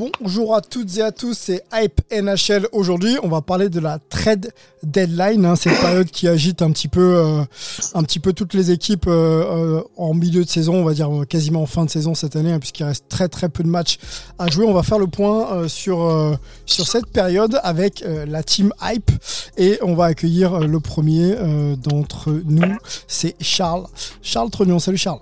Bonjour à toutes et à tous, c'est Hype NHL. Aujourd'hui, on va parler de la trade deadline, hein, cette période qui agite un petit peu, euh, toutes les équipes euh, euh, en milieu de saison, on va dire quasiment en fin de saison cette année, hein, puisqu'il reste très très peu de matchs à jouer. On va faire le point sur cette période avec la team Hype et on va accueillir le premier d'entre nous, c'est Charles. Charles Trognon, salut Charles.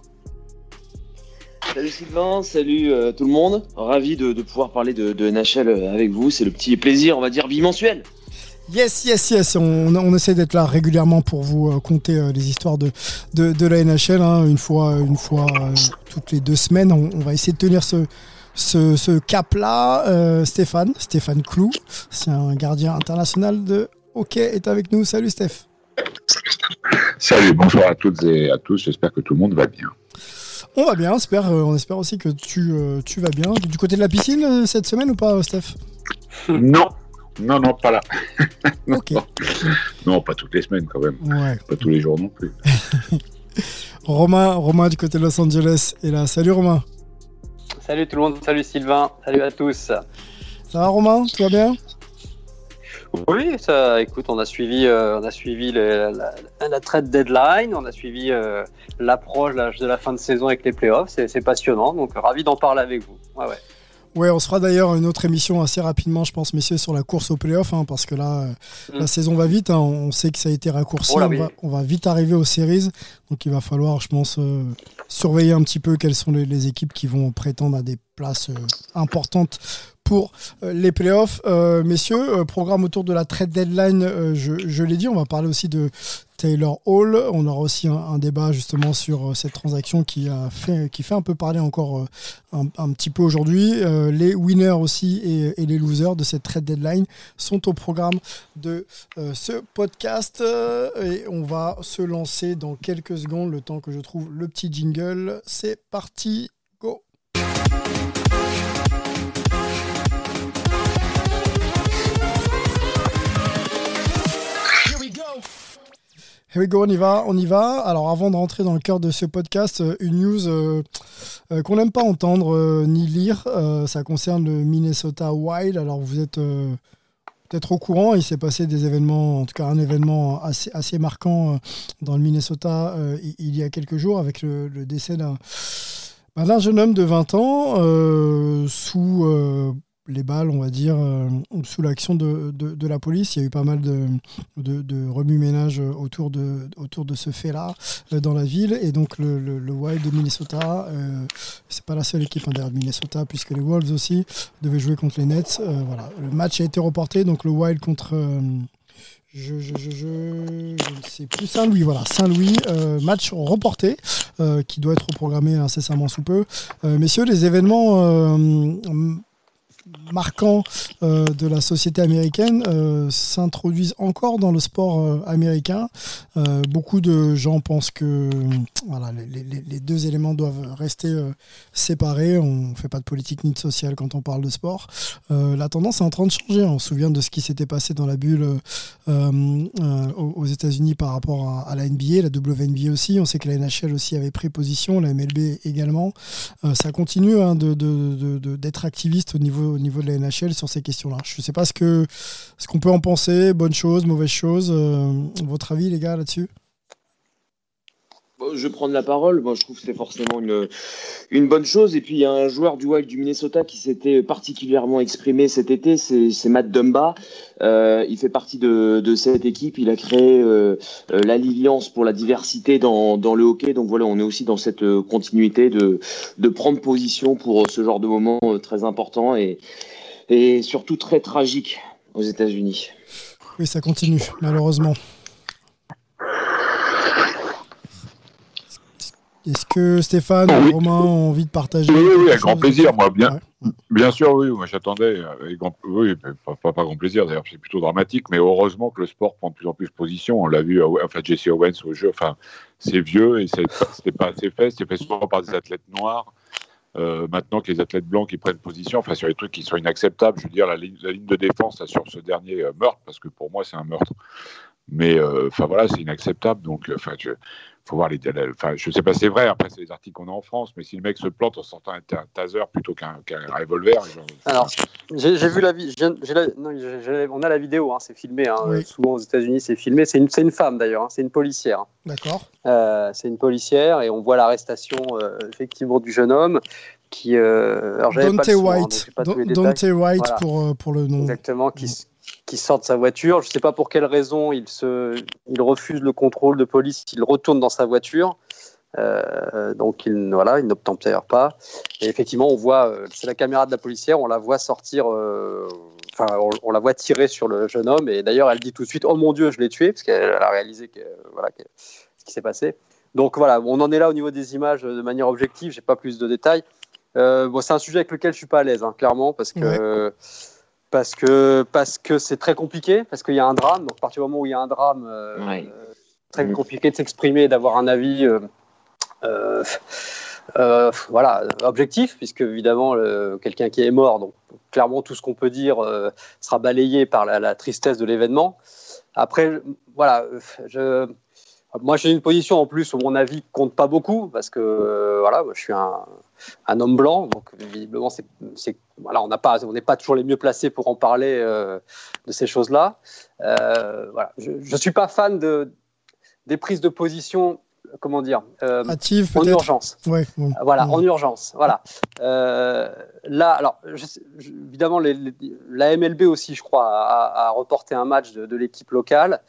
Salut Sylvain, salut euh, tout le monde. Ravi de, de pouvoir parler de, de NHL euh, avec vous. C'est le petit plaisir, on va dire, bimensuel. Yes, yes, yes. On, on essaie d'être là régulièrement pour vous euh, conter euh, les histoires de, de, de la NHL. hein. Une fois, une fois euh, toutes les deux semaines, on, on va essayer de tenir ce, ce, ce cap-là. Euh, Stéphane, Stéphane Clou, c'est un gardien international de hockey, est avec nous. Salut Steph. Salut, bonjour à toutes et à tous. J'espère que tout le monde va bien. On va bien, on espère, euh, on espère aussi que tu, euh, tu vas bien. Du côté de la piscine euh, cette semaine ou pas, Steph? Non, non, non, pas là. Ok. Non, pas toutes les semaines quand même. Ouais. Pas tous les jours non plus. Romain, Romain du côté de Los Angeles est là. Salut Romain. Salut tout le monde, salut Sylvain, salut à tous. Ça va Romain? Tout va bien? Oui, ça, écoute, on a suivi, euh, on a suivi la, la, la trade deadline, on a suivi euh, l'approche de la- fin de saison avec les playoffs, c'est passionnant, donc ravi d'en parler avec vous. Ouais, ouais. Ouais, on se fera d'ailleurs une autre émission assez rapidement, je pense, messieurs, sur la course au playoff, hein, parce que là, euh, Mm. la saison va vite. hein, on sait que ça a été raccourci. Oh là, on, va, on va vite arriver aux séries. Donc, il va falloir, je pense, euh, surveiller un petit peu quelles sont les, les équipes qui vont prétendre à des places euh, importantes pour euh, les playoffs. Euh, messieurs, euh, programme autour de la trade deadline, je, l'ai dit, on va parler aussi de Taylor Hall. On aura aussi un, débat justement sur cette transaction qui a fait, qui fait un peu parler encore un, petit peu aujourd'hui. Les winners aussi et, les losers de cette trade deadline sont au programme de ce podcast et on va se lancer dans quelques secondes le temps que je trouve le petit jingle. C'est parti, Here we go, on y va, on y va. Alors avant de rentrer dans le cœur de ce podcast, euh, une news euh, euh, qu'on n'aime pas entendre ni lire, ça concerne le Minnesota Wild. Alors vous êtes peut-être au courant, il s'est passé des événements, en tout cas un événement assez, assez marquant dans le Minnesota il, y a quelques jours avec le, le décès d'un bah, jeune homme de 20 ans sous les balles, on va dire, euh, sous l'action de, la police. Il y a eu pas mal de, de, remue-ménage autour de, ce fait-là euh, dans la ville. Et donc, le, Wild de Minnesota, euh, c'est pas la seule équipe hein, derrière de Minnesota, puisque les Wolves aussi devaient jouer contre les Nets. Voilà. Le match a été reporté, donc le Wild contre. je, ne sais plus. Saint-Louis, voilà. Saint-Louis, match reporté qui doit être reprogrammé incessamment sous peu. Messieurs, les événements marquants euh, de la société américaine euh, s'introduisent encore dans le sport euh, américain. Beaucoup de gens pensent que voilà, les, deux éléments doivent rester séparés. On ne fait pas de politique ni de social quand on parle de sport. La tendance est en train de changer. On se souvient de ce qui s'était passé dans la bulle aux États-Unis par rapport à, la NBA, la WNBA aussi. On sait que la NHL aussi avait pris position, la MLB également. Ça continue hein, d'être activiste au niveau, au niveau de la NHL sur ces questions-là. Je ne sais pas ce que ce qu'on peut en penser, bonne chose, mauvaise chose. Euh, votre avis, les gars, là-dessus? Je vais prendre la parole. Moi, je trouve que c'est forcément une, une bonne chose. Et puis, il y a un joueur du Wild du Minnesota qui s'était particulièrement exprimé cet été, c'est Matt Dumba. Euh, il fait partie de, de, cette équipe. Il a créé euh, euh, l'alliance pour la diversité dans, dans, le hockey. Donc voilà, on est aussi dans cette continuité de, de prendre position pour ce genre de moment très important et, et surtout très tragique aux États-Unis. Oui, ça continue, malheureusement. Est-ce que Stéphane ou Romain ont envie de partager Oui, oui, avec grand plaisir, moi, bien. Bien sûr, oui, moi j'attendais, oui, pas, pas, grand plaisir. D'ailleurs, c'est plutôt dramatique, mais heureusement que le sport prend de plus en plus position. On l'a vu, enfin Jesse Owens au jeu, enfin c'est vieux et c'était pas assez fait, c'est fait souvent par des athlètes noirs. Euh, maintenant que les athlètes blancs qui prennent position, enfin sur les trucs qui sont inacceptables, je veux dire la ligne, la ligne de défense sur ce dernier euh, meurtre, parce que pour moi c'est un meurtre, mais euh, enfin voilà c'est inacceptable, donc enfin faut voir les. Enfin, je sais pas, c'est vrai. Après, c'est les articles qu'on a en France, mais si le mec se plante en sortant un, taser plutôt qu'un revolver. Alors, j'ai vu la, on a la vidéo, hein, c'est filmé. Hein, Souvent aux États-Unis, c'est filmé. C'est une, une, femme d'ailleurs. Hein, c'est une policière. D'accord. Euh, c'est une policière et on voit l'arrestation euh, effectivement du jeune homme qui. Euh, alors, Dante White. Dante White pour, pour le nom. Exactement. Qui, qui sort de sa voiture. Je ne sais pas pour quelle raison il, se, il refuse le contrôle de police, il retourne dans sa voiture. Euh, donc il voilà, il n'obtempère pas. Et effectivement, on voit, euh, c'est la caméra de la policière, on la voit sortir, euh, on, la voit tirer sur le jeune homme. Et d'ailleurs, elle dit tout de suite, oh mon Dieu, je l'ai tué, parce qu'elle a réalisé que voilà ce qui s'est passé. Donc voilà, on en est là au niveau des images de manière objective. J'ai pas plus de détails. bon, c'est un sujet avec lequel je suis pas à l'aise, hein, clairement, parce que parce que parce que c'est très compliqué, parce qu'il y a un drame. Donc, à partir du moment où il y a un drame, euh, très mm. compliqué de s'exprimer, d'avoir un avis, euh, euh, voilà, objectif, puisque évidemment quelqu'un qui est mort, donc clairement tout ce qu'on peut dire sera balayé par la, la tristesse de l'événement. Après, voilà, je moi, j'ai une position en plus où mon avis compte pas beaucoup parce que euh, voilà, je suis un, un, homme blanc, donc visiblement, c'est, voilà, on n'a pas, on n'est pas toujours les mieux placés pour en parler euh, de ces choses-là. Euh, voilà, je, ne suis pas fan de des prises de position, comment dire, en urgence. Ouais, Voilà, en urgence. Voilà. là, alors, évidemment, la MLB aussi, je crois, a, reporté un match de, de l'équipe locale.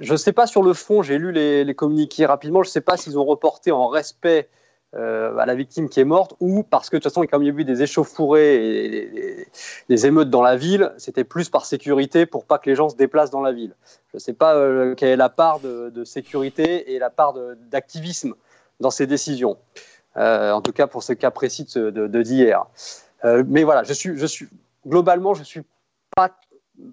Je ne sais pas sur le fond, j'ai lu les, communiqués rapidement, je ne sais pas s'ils ont reporté en respect euh, à la victime qui est morte ou parce que de toute façon, comme il y a eu des échauffourées et des, émeutes dans la ville, c'était plus par sécurité pour pas que les gens se déplacent dans la ville. Je ne sais pas euh, quelle est la part de, sécurité et la part d'activisme dans ces décisions. Euh, en tout cas pour ce cas précis de d'hier. mais voilà, je suis, je suis globalement, je suis pas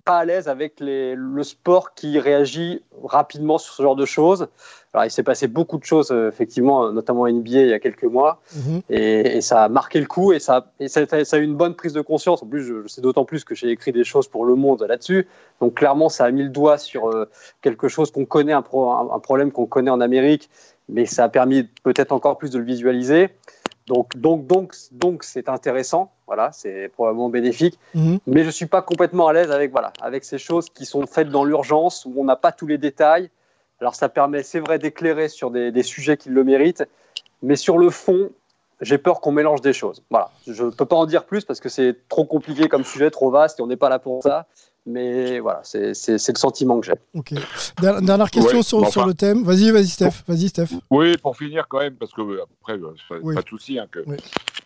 pas à l'aise avec le sport qui réagit rapidement sur ce genre de choses. Alors, il s'est passé beaucoup de choses, euh, effectivement, notamment NBA il y a quelques mois, mhm. et, ça a marqué le coup, et, ça, ça, a eu une bonne prise de conscience. En plus, je, sais d'autant plus que j'ai écrit des choses pour Le Monde là-dessus. Donc, clairement, ça a mis le doigt sur euh, quelque chose qu'on connaît, un, un problème qu'on connaît en Amérique, mais ça a permis peut-être encore plus de le visualiser. Donc, donc, donc, donc, c'est intéressant. Voilà, c'est probablement bénéfique. Mhm. Mais je suis pas complètement à l'aise avec voilà, avec ces choses qui sont faites dans l'urgence où on n'a pas tous les détails. Alors, ça permet, c'est vrai, d'éclairer sur des, des, sujets qui le méritent, mais sur le fond, j'ai peur qu'on mélange des choses. Voilà, je ne peux pas en dire plus parce que c'est trop compliqué comme sujet, trop vaste, et on n'est pas là pour ça. Mais voilà, c'est le sentiment que j'ai. Ok. Dernière question sur, sur, le thème. Vas-y, vas-y, Steph. Vas-y, Steph. Oui, pour finir quand même, parce que euh, après, euh, pas de souci, hein, que,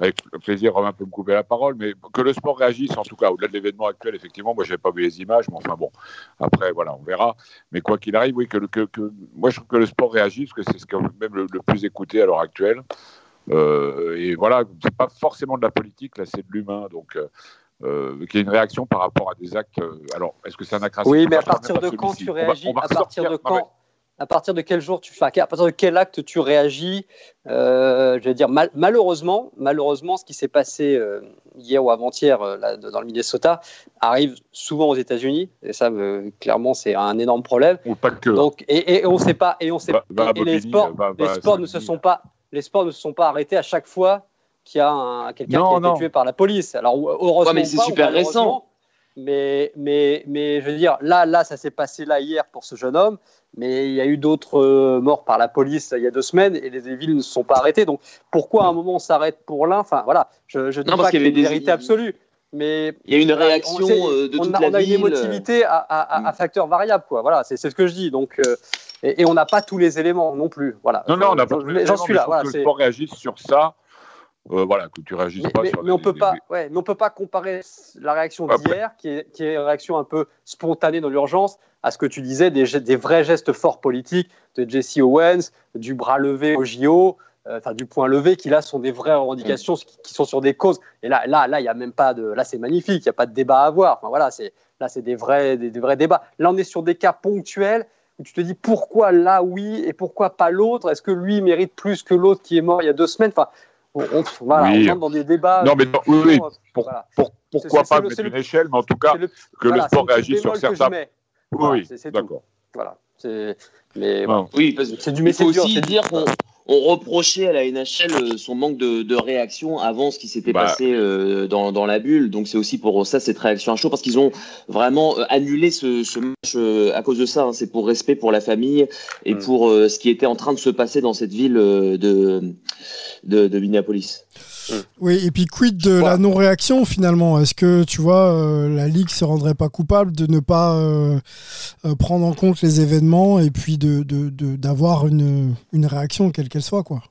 avec plaisir, Romain peut me couper la parole, mais que le sport réagisse, en tout cas, au-delà de l'événement actuel, effectivement, moi, je n'avais pas vu les images, mais enfin bon, après, voilà, on verra. Mais quoi qu'il arrive, oui, que, que, que, moi, je trouve que le sport réagisse, parce que c'est quand même le, plus écouté à l'heure actuelle. Euh, et voilà, c'est pas forcément de la politique, là, c'est de l'humain, donc. Euh, qu'il y ait une réaction par rapport à des actes. Euh, alors, est-ce que c'est un acte Oui, mais à partir de quand tu réagis À partir de quand à partir de quel jour tu fais, à partir de quel acte tu réagis euh, Je vais dire malheureusement, malheureusement, ce qui s'est passé euh, hier ou avant-hier dans le Minnesota arrive souvent aux États-Unis et ça, clairement, c'est un énorme problème. Ou pas que. Donc, et, et, on sait pas, et on sait, et, les sports, les sports ne se sont pas, les sports ne se sont pas arrêtés à chaque fois qu'il y a quelqu'un qui a été tué par la police. Alors heureusement, mais c'est super récent. mais, mais, mais je veux dire, là, là ça s'est passé là hier pour ce jeune homme, mais il y a eu d'autres euh, morts par la police il y a deux semaines et les villes ne se sont pas arrêtées. Donc pourquoi à un moment on s'arrête pour l'un? Enfin voilà, je, je dis pas qu'il y avait des vérités absolues. Mais il y a une réaction euh, de toute on a, la on a une émotivité à, à, à, mm. facteur variable, quoi. Voilà, c'est ce que je dis. Donc, euh, et, et, on n'a pas tous les éléments non plus. Voilà. Non, non, on n'a pas. J'en suis là. Voilà, que le sport réagisse sur ça. Euh, voilà, que tu réagisses mais, pas mais, sur mais on peut pas, ouais, mais on peut pas comparer la réaction d'hier, qui est, qui est une réaction un peu spontanée dans l'urgence, à ce que tu disais, des, des, vrais gestes forts politiques de Jesse Owens, du bras levé au JO, euh, enfin du point levé, qui là sont des vraies revendications qui, qui sont sur des causes. Et là, là, là, il y a même pas de, là c'est magnifique, il y a pas de débat à avoir. Enfin voilà, c'est là c'est des vrais, des, des vrais débats. Là, on est sur des cas ponctuels où tu te dis pourquoi là oui et pourquoi pas l'autre? Est-ce que lui mérite plus que l'autre qui est mort il y a deux semaines? Enfin, on, on, voilà, oui. on entre dans des débats. Non, mais non, oui, oui. Pour, voilà. pour, pourquoi pas mettre une échelle, mais en tout cas, le, que voilà, le sport réagisse sur certains. Oui, oui d'accord. Voilà. Mais oui, c'est du mais aussi dire qu'on on reprochait à la NHL son manque de, de réaction avant ce qui s'était bah. passé euh, dans, dans, la bulle. Donc c'est aussi pour ça cette réaction à chaud parce qu'ils ont vraiment euh, annulé ce, ce match euh, à cause de ça. Hein. C'est pour respect pour la famille et mm. pour euh, ce qui était en train de se passer dans cette ville de, de, de Minneapolis. Oui, et puis quid de la non-réaction finalement? Est-ce que tu vois, euh, la Ligue se rendrait pas coupable de ne pas euh, euh, prendre en compte les événements et puis de, d'avoir de, une, une réaction, quelle qu'elle soit quoi?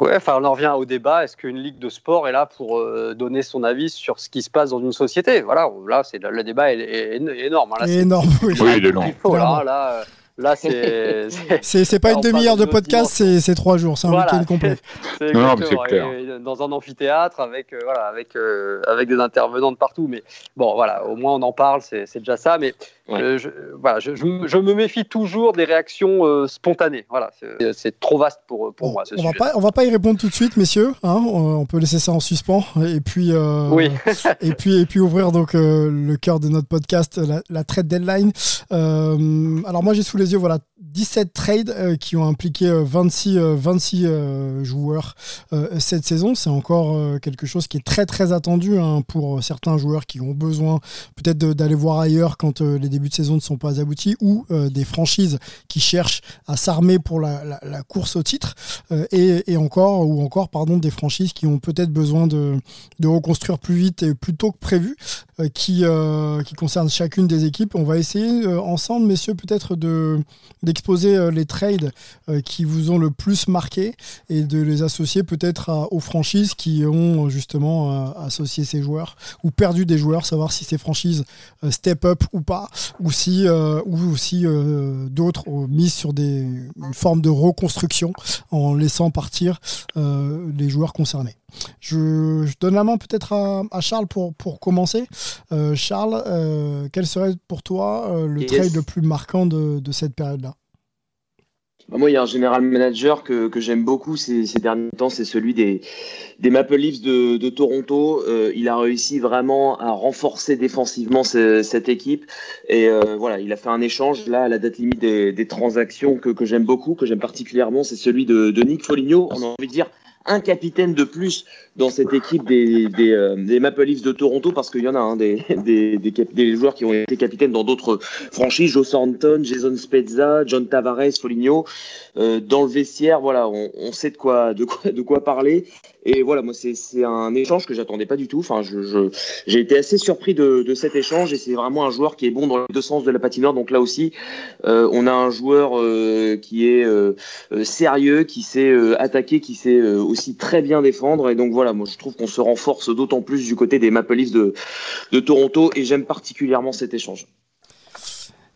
Ouais, enfin, on en revient au débat. Est-ce qu'une ligue de sport est là pour euh, donner son avis sur ce qui se passe dans une société? Voilà, là, c'est le débat est, est, est énorme. Là, est énorme. Oui, oui il est énorme. Là, là, Là, c'est. c'est pas une demi-heure de podcast, c'est trois jours, c'est un voilà. week-end complet. non, mais c'est clair. Dans un amphithéâtre avec, euh, voilà, avec, euh, avec des intervenants de partout. Mais bon, voilà, au moins on en parle, c'est déjà ça. Mais ouais. euh, je, voilà, je, je, je, me méfie toujours des réactions euh, spontanées. Voilà, c'est trop vaste pour, pour bon, moi. Ce on, sujet. va pas, on va pas y répondre tout de suite, messieurs. Hein, on peut laisser ça en suspens. Et puis, euh, oui. et puis, et puis ouvrir donc euh, le cœur de notre podcast, la, la trade deadline. alors, moi, j'ai sous les yeux, voilà, 17 trades euh, qui ont impliqué euh, 26, 26 euh, joueurs euh, cette saison. C'est encore euh, quelque chose qui est très très attendu hein, pour certains joueurs qui ont besoin peut-être d'aller voir ailleurs quand euh, les débuts de saison ne sont pas aboutis ou des franchises qui cherchent à s'armer pour la, course au titre et, et, encore ou encore pardon des franchises qui ont peut-être besoin de, reconstruire plus vite et plus tôt que prévu qui, qui concernent chacune des équipes. On va essayer ensemble, messieurs, peut-être de d'exposer euh, les trades euh, qui vous ont le plus marqué et de les associer peut-être aux franchises qui ont justement euh, associé ces joueurs ou perdu des joueurs, savoir si ces franchises step up ou pas, ou si, ou si d'autres ont mis sur des, une forme de reconstruction en laissant partir les joueurs concernés. Je, je, donne la main peut-être à, à, Charles pour, pour commencer. Euh, Charles, euh, quel serait pour toi euh, le yes. trade le plus marquant de, de cette période-là? Moi, il y a un général manager que, que j'aime beaucoup ces, ces, derniers temps, c'est celui des, des Maple Leafs de, de Toronto. Euh, il a réussi vraiment à renforcer défensivement ce, cette équipe. Et euh, voilà, il a fait un échange là à la date limite des, des transactions que, que j'aime beaucoup, que j'aime particulièrement, c'est celui de, de Nick Foligno. On a envie de dire un capitaine de plus dans cette équipe des, des, euh, des Maple Leafs de Toronto parce qu'il y en a hein, des, des, des, joueurs qui ont été capitaines dans d'autres franchises, Joe Thornton, Jason Spezza, John Tavares, Foligno. Euh, dans le vestiaire, voilà, on, sait de quoi, de quoi, de quoi parler. Et voilà, moi, c'est un échange que j'attendais pas du tout. Enfin, je, je, j'ai été assez surpris de, de cet échange et c'est vraiment un joueur qui est bon dans les deux sens de la patinoire. Donc là aussi, euh, on a un joueur qui est sérieux, qui sait attaquer, qui sait aussi très bien défendre. Et donc voilà, moi, je trouve qu'on se renforce d'autant plus du côté des Maple Leafs de, de Toronto et j'aime particulièrement cet échange.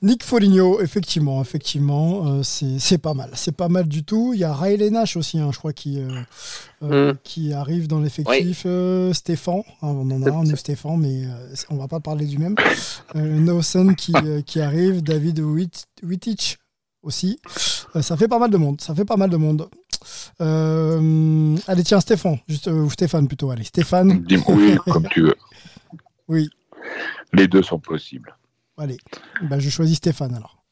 Nick Foligno, effectivement, effectivement, euh, c'est pas mal. C'est pas mal du tout. Il y a Riley Nash aussi, hein, je crois, qui, euh, euh, mm. qui arrive dans l'effectif. Oui. Stéphane, hein, on en a un, nous, Stéphane, mais on va pas parler du même. Nelson qui, qui arrive, David Wittich aussi. ça fait pas mal de monde. Ça fait pas mal de monde. Allez, tiens, Stéphane, juste, ou Stéphane plutôt. Allez, Stéphane. Oui, comme tu veux. Oui. Les deux sont possibles. Allez, bah, je choisis Stéphane alors.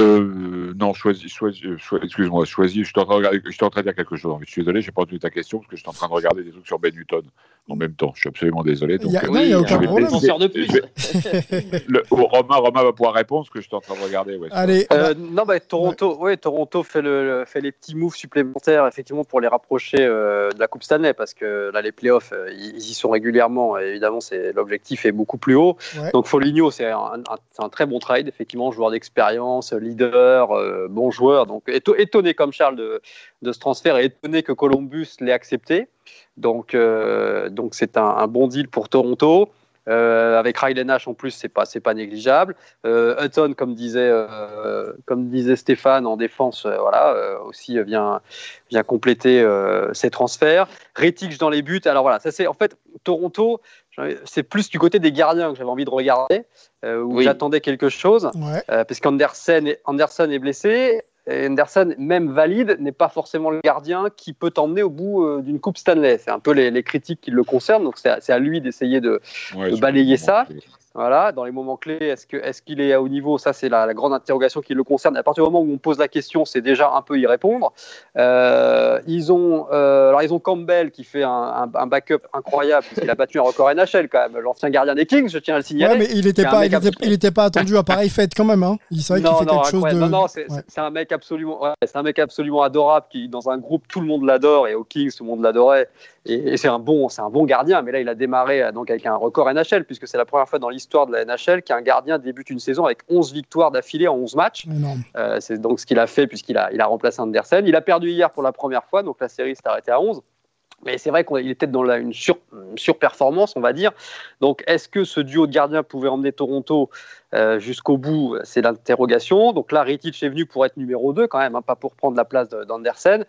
Euh, non, choisis, choisis, choisis excuse-moi, choisis. Je suis, en train de je suis en train de dire quelque chose. Je suis désolé, j'ai pas entendu ta question parce que je suis en train de regarder des trucs sur Ben Newton. En même temps. Je suis absolument désolé. Il y a- Donc, non, il y a euh, aucun problème. de plus. je vais- le- oh, Romain, Romain va pouvoir répondre ce que je suis en train de regarder. ouais, Allez, Euh, non, bah, Toronto, ouais. Toronto fait, le, le- fait les petits moves supplémentaires effectivement pour les rapprocher euh, de la Coupe Stanley parce que là les playoffs euh, ils, ils y sont régulièrement et évidemment c'est l'objectif est beaucoup plus haut. Ouais. Donc Foligno c'est un, un- c'est un très bon trade effectivement joueur d'expérience, leader, euh, bon joueur. Donc éto- étonné comme Charles de, de ce transfert et étonné que Columbus l'ait accepté. Donc euh, donc c'est un, un bon deal pour Toronto. Euh, avec Riley Nash en plus, c'est pas c'est pas négligeable. Euh, Hutton, comme disait euh, comme disait Stéphane en défense, voilà aussi vient vient compléter ses transferts. Retic dans les buts. Alors voilà, ça c'est en fait Toronto. C'est plus du côté des gardiens que j'avais envie de regarder, où Oui. j'attendais quelque chose, ouais. parce qu'Anderson est, Anderson est blessé. Et Anderson, même valide, n'est pas forcément le gardien qui peut t'emmener au bout euh, d'une Coupe Stanley. C'est un peu les, les critiques qui le concernent, donc c'est à, lui d'essayer de, Ouais, de sur- balayer ça. Voilà, dans les moments clés, est-ce que est-ce qu'il est à haut niveau? Ça, c'est la, la grande interrogation qui le concerne. À partir du moment où on pose la question, c'est déjà un peu y répondre. Euh, ils ont, euh, alors ils ont Campbell qui fait un, un- un backup incroyable puisqu'il a battu un record NHL quand même, l'ancien gardien des Kings, je tiens à le signaler. Ouais, mais il était C'est un pas, mec il était, absolu- il était pas attendu à pareille fête quand même. Hein. Il savait qu'il fait non, quelque chose de. non, non, c'est Ouais. un mec absolument, ouais, un mec absolument adorable qui, dans un groupe, tout le monde l'adore et aux Kings, tout le monde l'adorait. Et, et c'est un bon, un bon gardien. Mais là, il a démarré euh, donc avec un record NHL puisque c'est la première fois dans l'histoire de la NHL qu'un gardien débute une saison avec 11 victoires d'affilée en 11 matchs. Euh, c'est donc ce qu'il a fait puisqu'il a, il a remplacé Andersen. Il a perdu hier pour la première fois, donc la série s'est arrêtée à 11. Mais c'est vrai qu'il était dans la- une, sur, une surperformance, on va dire. Donc, est-ce que ce duo de gardiens pouvait emmener Toronto euh, jusqu'au bout? C'est l'interrogation. Donc là, Rittich est venu pour être numéro 2 quand même, hein, pas pour prendre la place de- d'Andersen.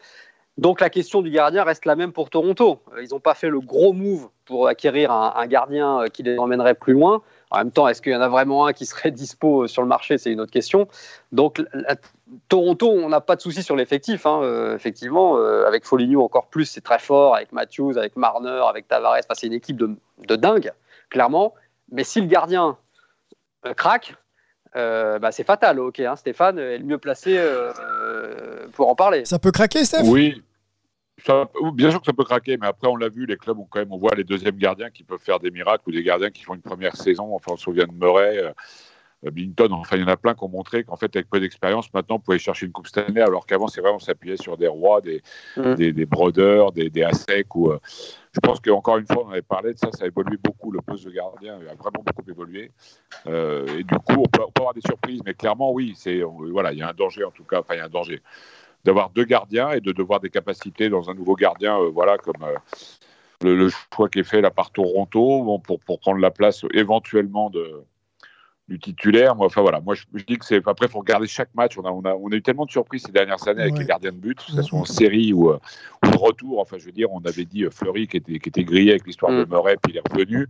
Donc la question du gardien reste la même pour Toronto. Euh, Ils n'ont pas fait le gros move pour acquérir un, un gardien qui les emmènerait plus loin. En même temps, est-ce qu'il y en a vraiment un qui serait dispo euh, sur le marché? C'est une autre question. Donc la- Toronto, on n'a pas de souci sur l'effectif. hein. Euh, effectivement, euh, avec Foligno encore plus, c'est très fort. Avec Matthews, avec Marner, avec Tavares, Enfin, c'est une équipe de, de dingue, clairement. Mais si le gardien euh, craque, euh, bah, c'est fatal. Ok, hein, Stéphane est le mieux placé pour en parler. Ça peut craquer, Steph? Oui. Ça- bien sûr que ça peut craquer, mais après on l'a vu, les clubs ont quand même, on voit les deuxièmes gardiens qui peuvent faire des miracles ou des gardiens qui font une première saison. Enfin, on se souvient de Murray, euh, enfin il y en a plein qui ont montré qu'en fait avec peu d'expérience, maintenant on pouvait chercher une coupe Stanley, alors qu'avant c'est vraiment s'appuyer sur des rois, des, Mm. des, des brodeurs, des, des Hasek ou. euh, je pense qu'encore une fois, on avait parlé de ça, ça a évolué beaucoup, le poste de gardien a vraiment beaucoup évolué. Euh, et du coup, on peut, on peut avoir des surprises, mais clairement, oui, c'est on- voilà, il y a un danger en tout cas, enfin il y a un danger d'avoir deux gardiens et de devoir des capacités dans un nouveau gardien, euh, voilà, comme euh, le, choix qui est fait là par Toronto, pour, pour prendre la place éventuellement de, du titulaire. Moi, enfin voilà, moi je, je dis que c'est. Après, il faut regarder chaque match. On a, on, a, on a eu tellement de surprises ces dernières années avec Ouais. les gardiens de but, que ce soit en série ou, euh, ou de retour. Enfin, je veux dire, on avait dit euh, Fleury qui était, qui était grillé avec l'histoire Mm. de Murray, puis il est revenu.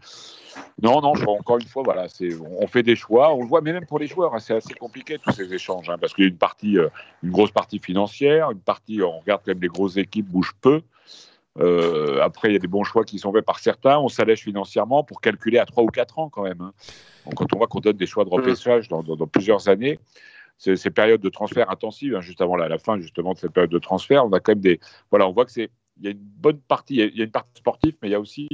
Non, non, je, encore une fois, voilà, c'est, on fait des choix. On le voit, mais même pour les joueurs, hein, c'est assez compliqué tous ces échanges, hein, parce qu'il y a une partie, euh, une grosse partie financière, une partie, on regarde quand même les grosses équipes bougent peu. Euh, après, il y a des bons choix qui sont faits par certains. On s'allège financièrement pour calculer à 3 ou 4 ans quand même. hein. Donc, quand on voit qu'on donne des choix de repêchage dans, dans- dans plusieurs années, ces, ces périodes de transfert intensives, hein, juste avant la, la fin justement de cette période de transfert, on a quand même des. Voilà, on voit que c'est. Il y a une bonne partie, il y a- il y a une partie sportive, mais il y a aussi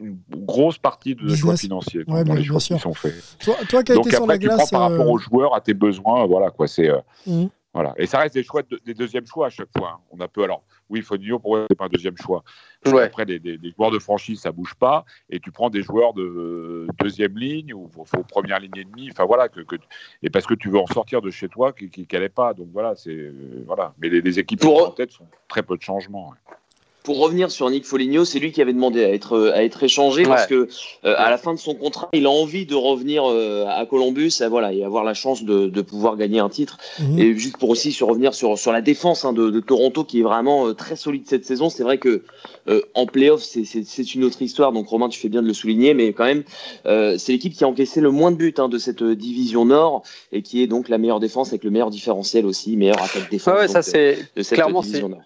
une grosse partie de Business. choix financiers dans, Ouais, dans bien- les choix sûr. qui sont faits. Toi, toi qui as été sur la tu prends glace. par rapport euh, aux joueurs, à tes besoins, voilà quoi. C'est euh, Mhm. voilà. Et ça reste des choix, de- des deuxièmes choix à chaque fois. hein. On a peu. Alors oui, Fonio pour moi c'est pas un deuxième choix. Ouais. qu'après, les, les- les joueurs de franchise ça bouge pas, et tu prends des joueurs de euh, deuxième ligne ou faut, faut première ligne et demie. Enfin voilà que, que- et parce que tu veux en sortir de chez toi qui qui n'allait pas. Donc voilà c'est euh, voilà. Mais les, les équipes Pour- en tête sont très peu de changements. ouais. Pour revenir sur Nick Foligno, c'est lui qui avait demandé à être à être échangé parce que euh, à la fin de son contrat, il a envie de revenir euh, à Columbus, et voilà, et avoir la chance de, de pouvoir gagner un titre. mhm. Et juste pour aussi sur revenir sur sur la défense hein, de, de Toronto qui est vraiment euh, très solide cette saison. C'est vrai que euh, en playoff c'est une autre histoire. Donc Romain, tu fais bien de le souligner, mais quand même euh, c'est l'équipe qui a encaissé le moins de buts hein, de cette euh, division Nord et qui est donc la meilleure défense avec le meilleur différentiel aussi, meilleure attaque défense. Ouais, ouais, ça euh, de cette clairement, division Nord.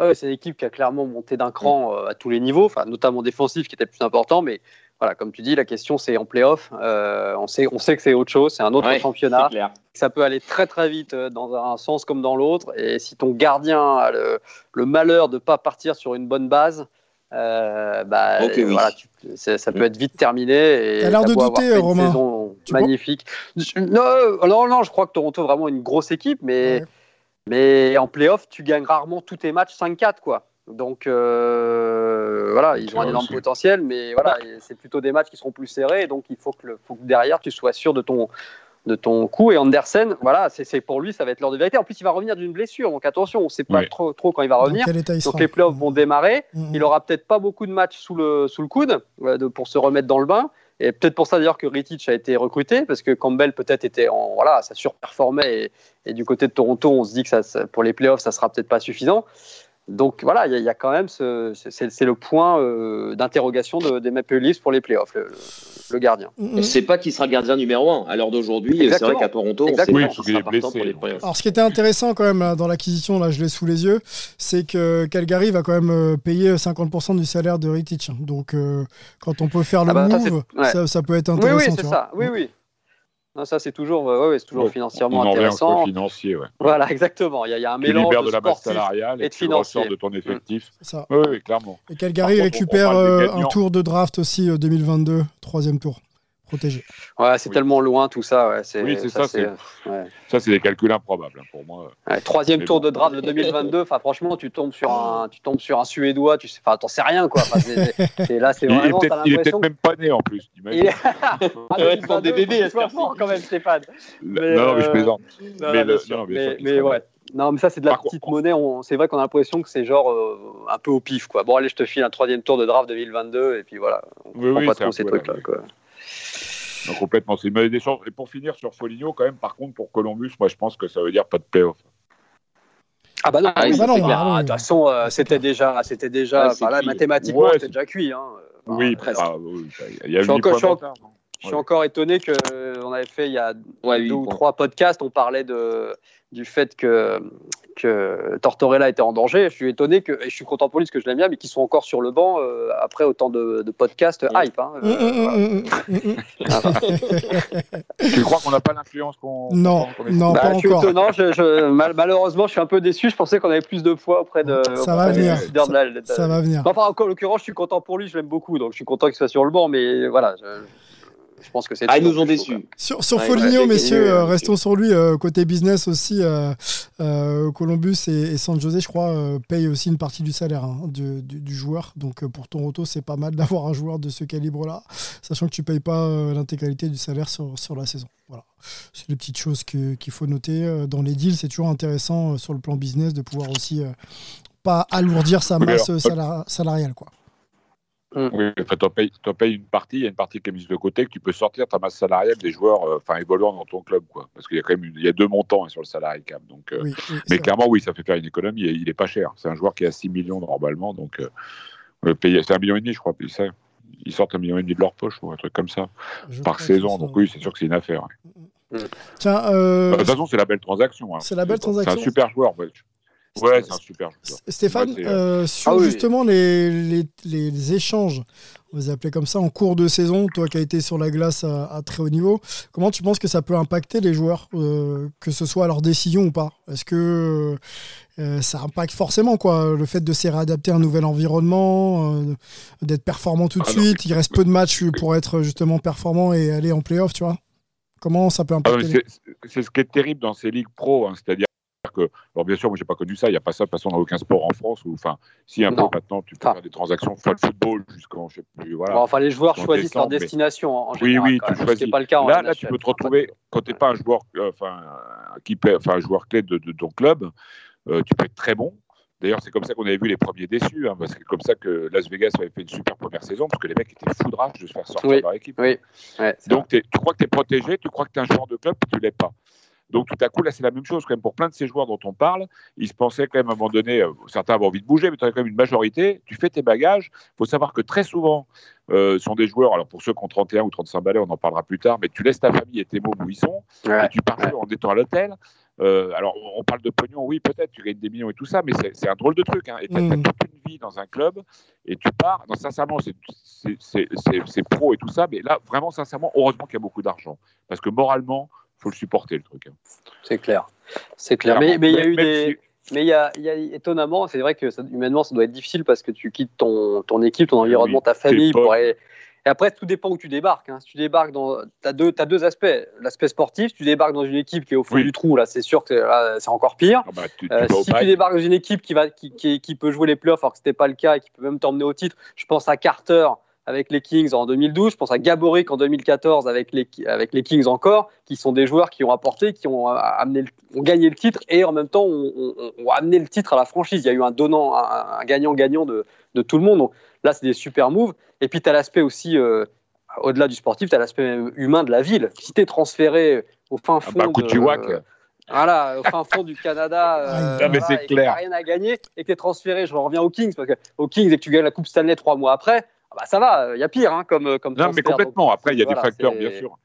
Ah ouais, c'est une équipe qui a clairement monté d'un cran euh, à tous les niveaux, enfin, notamment défensif qui était plus important. Mais voilà, comme tu dis, la question c'est en playoff. Euh, on, sait, on sait que c'est autre chose, c'est un autre Ouais, championnat. Ça peut aller très très vite euh, dans un sens comme dans l'autre. Et si ton gardien a le, le malheur de ne pas partir sur une bonne base, euh, bah, oui. voilà, tu- ça peut être vite terminé. Et T'as l'air de douter, une Romain. saison Tu crois magnifique. Je- Non, non, non, je crois que Toronto est vraiment une grosse équipe, mais, Ouais. Mais en playoff, tu gagnes rarement tous tes matchs 5-4, quoi. Donc euh, voilà, ils ont un énorme aussi. potentiel, mais voilà, c'est plutôt des matchs qui seront plus serrés, donc il faut que, le- faut que derrière tu sois sûr de ton de ton coup. Et Andersen, voilà, c'est pour lui, ça va être l'heure de vérité. En plus, il va revenir d'une blessure, donc attention, on ne sait pas Oui. trop, trop quand il va Dans revenir. quel état il Donc sera les playoffs vont démarrer. Mhm. Il aura peut-être pas beaucoup de matchs sous le, sous le coude euh, de- pour se remettre dans le bain. Et peut-être pour ça d'ailleurs que Rittich a été recruté, parce que Campbell peut-être était en. Voilà, ça surperformait. Et, et du côté de Toronto, on se dit que ça- pour les playoffs, ça sera peut-être pas suffisant. Donc voilà, il y, a- il y a quand même ce. C'est le point euh, d'interrogation de- des Maple Leafs pour les playoffs, le, le- le gardien. On ne sait pas qui sera gardien numéro 1 à l'heure d'aujourd'hui. C'est vrai qu'à Toronto, on sait pas Oui, qui sera blessé, pour les donc. playoffs. Alors, ce qui était intéressant quand même là, dans l'acquisition, là, je l'ai sous les yeux, c'est que Calgary va quand même euh, payer 50% du salaire de Rittich. Donc, euh, quand on peut faire le Ah bah, ça, move, ouais. ça, ça peut être Oui, intéressant. oui, tu c'est ça. Oui, oui. Non, ça, c'est toujours, ouais, ouais, c'est toujours Ouais, financièrement on en intéressant. financier, ouais. Voilà, exactement. Il y, a- il y a un Tu mélange libères de, de la sportif. salariale et et, de financier. ressors de ton effectif. C'est ça. Oui, oui, clairement. Et Calgary contre, récupère euh, un tour de draft aussi euh, 2022, troisième tour, protégé. Ouais, c'est Oui. tellement loin tout ça. Ouais, c'est, Oui, c'est ça, c'est- ouais. Ça, c'est des calculs improbables hein, pour moi. Ouais, troisième Mais tour bon. de draft de 2022. Enfin, franchement, tu tombes sur un, tu tombes sur un suédois. Tu sais, enfin, t'en sais rien quoi. C'est, là, c'est Il, est peut-être t'as il est l'impression. peut-être même pas né en plus. Il est- Ah, Ouais, des 2022, bébés, sois fort quand même, Stéphane. non, mais, non, mais je euh, plaisante. Non, Mais le- non, ouais. Non, mais ça, c'est de la Par petite contre- monnaie. On... C'est vrai qu'on a l'impression que c'est genre euh, un peu au pif, quoi. Bon, allez, je te file un troisième tour de draft 2022, et puis voilà. On Oui, comprend oui, pas trop ces trucs-là, quoi. Complètement. C'est une mauvaise des chances. Et pour finir sur Foligno, quand même, par contre, pour Columbus, moi, je pense que ça veut dire pas de playoff. Ah bah non, Ah oui, bah non, clair. bah non. Ah, De toute façon, euh, c'était déjà, c'était déjà, Ouais, c'est enfin, là, cuit. mathématiquement, Ouais, c'était déjà cuit. Hein. Enfin, oui, presque. ah, oui, il y a Je suis encore- je en- Je suis Ouais. encore étonné que euh, on avait fait il y a Ouais, deux ou trois podcasts, on parlait de, du fait que, que Tortorella était en danger. Je suis étonné que, et je suis content pour lui parce que je l'aime bien, mais qu'ils sont encore sur le banc euh, après autant de, de podcasts hype. hein. Euh, voilà. Tu crois qu'on n'a pas l'influence qu'on. Non, non, Bah, pas je suis encore. étonnant, je- je- mal- malheureusement, je suis un peu déçu. Je pensais qu'on avait plus de poids auprès de. Ça auprès va venir. décideurs de la- de- Ça va venir. Enfin, en l'occurrence, je suis content pour lui, je l'aime beaucoup, donc je suis content qu'il soit sur le banc, mais voilà, je, je pense que c'est. Ah, ils nous ont déçus. Sur, sur Ouais, Foligno, ouais, messieurs, euh, restons sur lui. euh, côté business aussi, euh, euh, Columbus et, et San Jose, je crois, euh, payent aussi une partie du salaire hein, du, du- du joueur. Donc euh, pour Toronto, c'est pas mal d'avoir un joueur de ce calibre-là, sachant que tu payes pas euh, l'intégralité du salaire sur, sur la saison. Voilà. C'est des petites choses que- qu'il faut noter. Dans les deals, c'est toujours intéressant euh, sur le plan business de pouvoir aussi euh, pas alourdir sa masse salariale. Quoi. Oui, enfin, t'en payes, une partie, il y a une partie qui est mise de côté, que tu peux sortir ta masse salariale des joueurs euh, enfin évoluant dans ton club. Quoi. Parce qu'il y a quand même une- il y a deux montants hein, sur le salarié cap. Donc, euh, Oui, oui, c'est mais vrai. clairement, oui, ça fait faire une économie et il n'est pas cher. C'est un joueur qui est à 6 millions normalement. Donc, euh, c'est un million et demi, je crois. Ça, ils sortent un million et demi de leur poche ou un truc comme ça Je par saison. c'est ça. Donc, oui, c'est sûr que c'est une affaire. ouais. Tiens, euh, De toute façon, c'est la belle transaction. hein. c'est la belle C'est transaction. un super joueur. Ouais, Ouais, c'est un super joueur. Stéphane, Ouais, c'est, euh, sur Ah oui. justement les, les, les échanges, on va les appeler comme ça, en cours de saison, toi qui as été sur la glace à, à très haut niveau, comment tu penses que ça peut impacter les joueurs, euh, que ce soit à leur décision ou pas? Est-ce que euh, ça impacte forcément quoi, le fait de se réadapter à un nouvel environnement, euh, d'être performant tout de Ah non, suite Il reste peu de matchs pour être justement performant et aller en playoff, tu vois? Comment ça peut Ah, impacter les- C'est ce qui est terrible dans ces ligues pro, hein, c'est-à-dire que, alors bien sûr, moi j'ai pas connu ça, il n'y a pas ça de toute façon dans aucun sport en France, ou enfin, si un Non. peu maintenant, tu peux Ah. faire des transactions folle football jusqu'en, je sais plus, voilà. Bon, enfin, les joueurs choisissent leur décembre, destination en, en Oui, général. oui, quand tu choisis. pas le cas en Là, là, tu peux te retrouver, quand tu n'es pas un joueur, euh, enfin, enfin, un joueur clé de, de ton club, euh, tu peux être très bon. D'ailleurs, c'est comme ça qu'on avait vu les premiers déçus, hein, parce que c'est comme ça que Las Vegas avait fait une super première saison, parce que les mecs étaient foudrages de se faire sortir Oui, de leur équipe. Oui, ouais, Donc, t'es- tu crois que tu es protégé, tu crois que tu es un joueur de club, tu ne l'es pas. Donc, tout à coup, là, c'est la même chose quand même pour plein de ces joueurs dont on parle. Ils se pensaient quand même à un moment donné, euh, certains avaient envie de bouger, mais tu as quand même une majorité. Tu fais tes bagages. Il faut savoir que très souvent, euh, ce sont des joueurs, alors pour ceux qui ont 31 ou 35 balais, on en parlera plus tard, mais tu laisses ta famille et tes mômes où ils sont, Ouais. et tu pars en étant à l'hôtel. Euh, alors, on parle de pognon, oui, peut-être, tu gagnes des millions et tout ça, mais c'est- un drôle de truc. Hein. Et tu as, Mm. toute une vie dans un club, et tu pars. Non, sincèrement, c'est- pro et tout ça, mais là, vraiment, sincèrement, heureusement qu'il y a beaucoup d'argent. Parce que moralement, faut le supporter, le truc. hein. C'est clair. C'est clair. Mais Clairement. mais il y a eu des. si- Mais il y a, il y a étonnamment, c'est vrai que ça, humainement, ça doit être difficile parce que tu quittes ton, ton équipe, ton environnement, Oui, ta famille. Pour aller... Et après, tout dépend où tu débarques. Hein. Si tu débarques dans. Tu as deux, t'as deux aspects. L'aspect sportif, tu débarques dans une équipe qui est au fond Oui. du trou, là, c'est sûr que là, c'est encore pire. Ah bah, tu, tu Euh, si tu débarques dans une équipe qui, va, qui, qui, qui peut jouer les playoffs alors que ce n'était pas le cas et qui peut même t'emmener au titre, je pense à Carter avec les Kings en 2012, je pense à Gaborik en 2014 avec les, avec les Kings encore, qui sont des joueurs qui ont apporté, qui ont, euh, amené, le- ont gagné le titre et en même temps ont, ont- ont amené le titre à la franchise. Il y a eu un donnant, un gagnant-gagnant de, de tout le monde. Donc là, c'est des super moves. Et puis tu as l'aspect aussi, euh, au-delà du sportif, tu as l'aspect humain de la ville. Si tu es transféré au fin fond bah, coup de de, chihuac. voilà, au fin fond du Canada, euh, Ah, mais voilà, et que clair. t'as rien à gagner et que tu es transféré, je reviens aux Kings, parce que aux Kings, et que tu gagnes la Coupe Stanley trois mois après, ah bah ça va, il y a pire hein, comme, comme Non, mais complètement. Donc, Après, il y a voilà, des facteurs, bien sûr.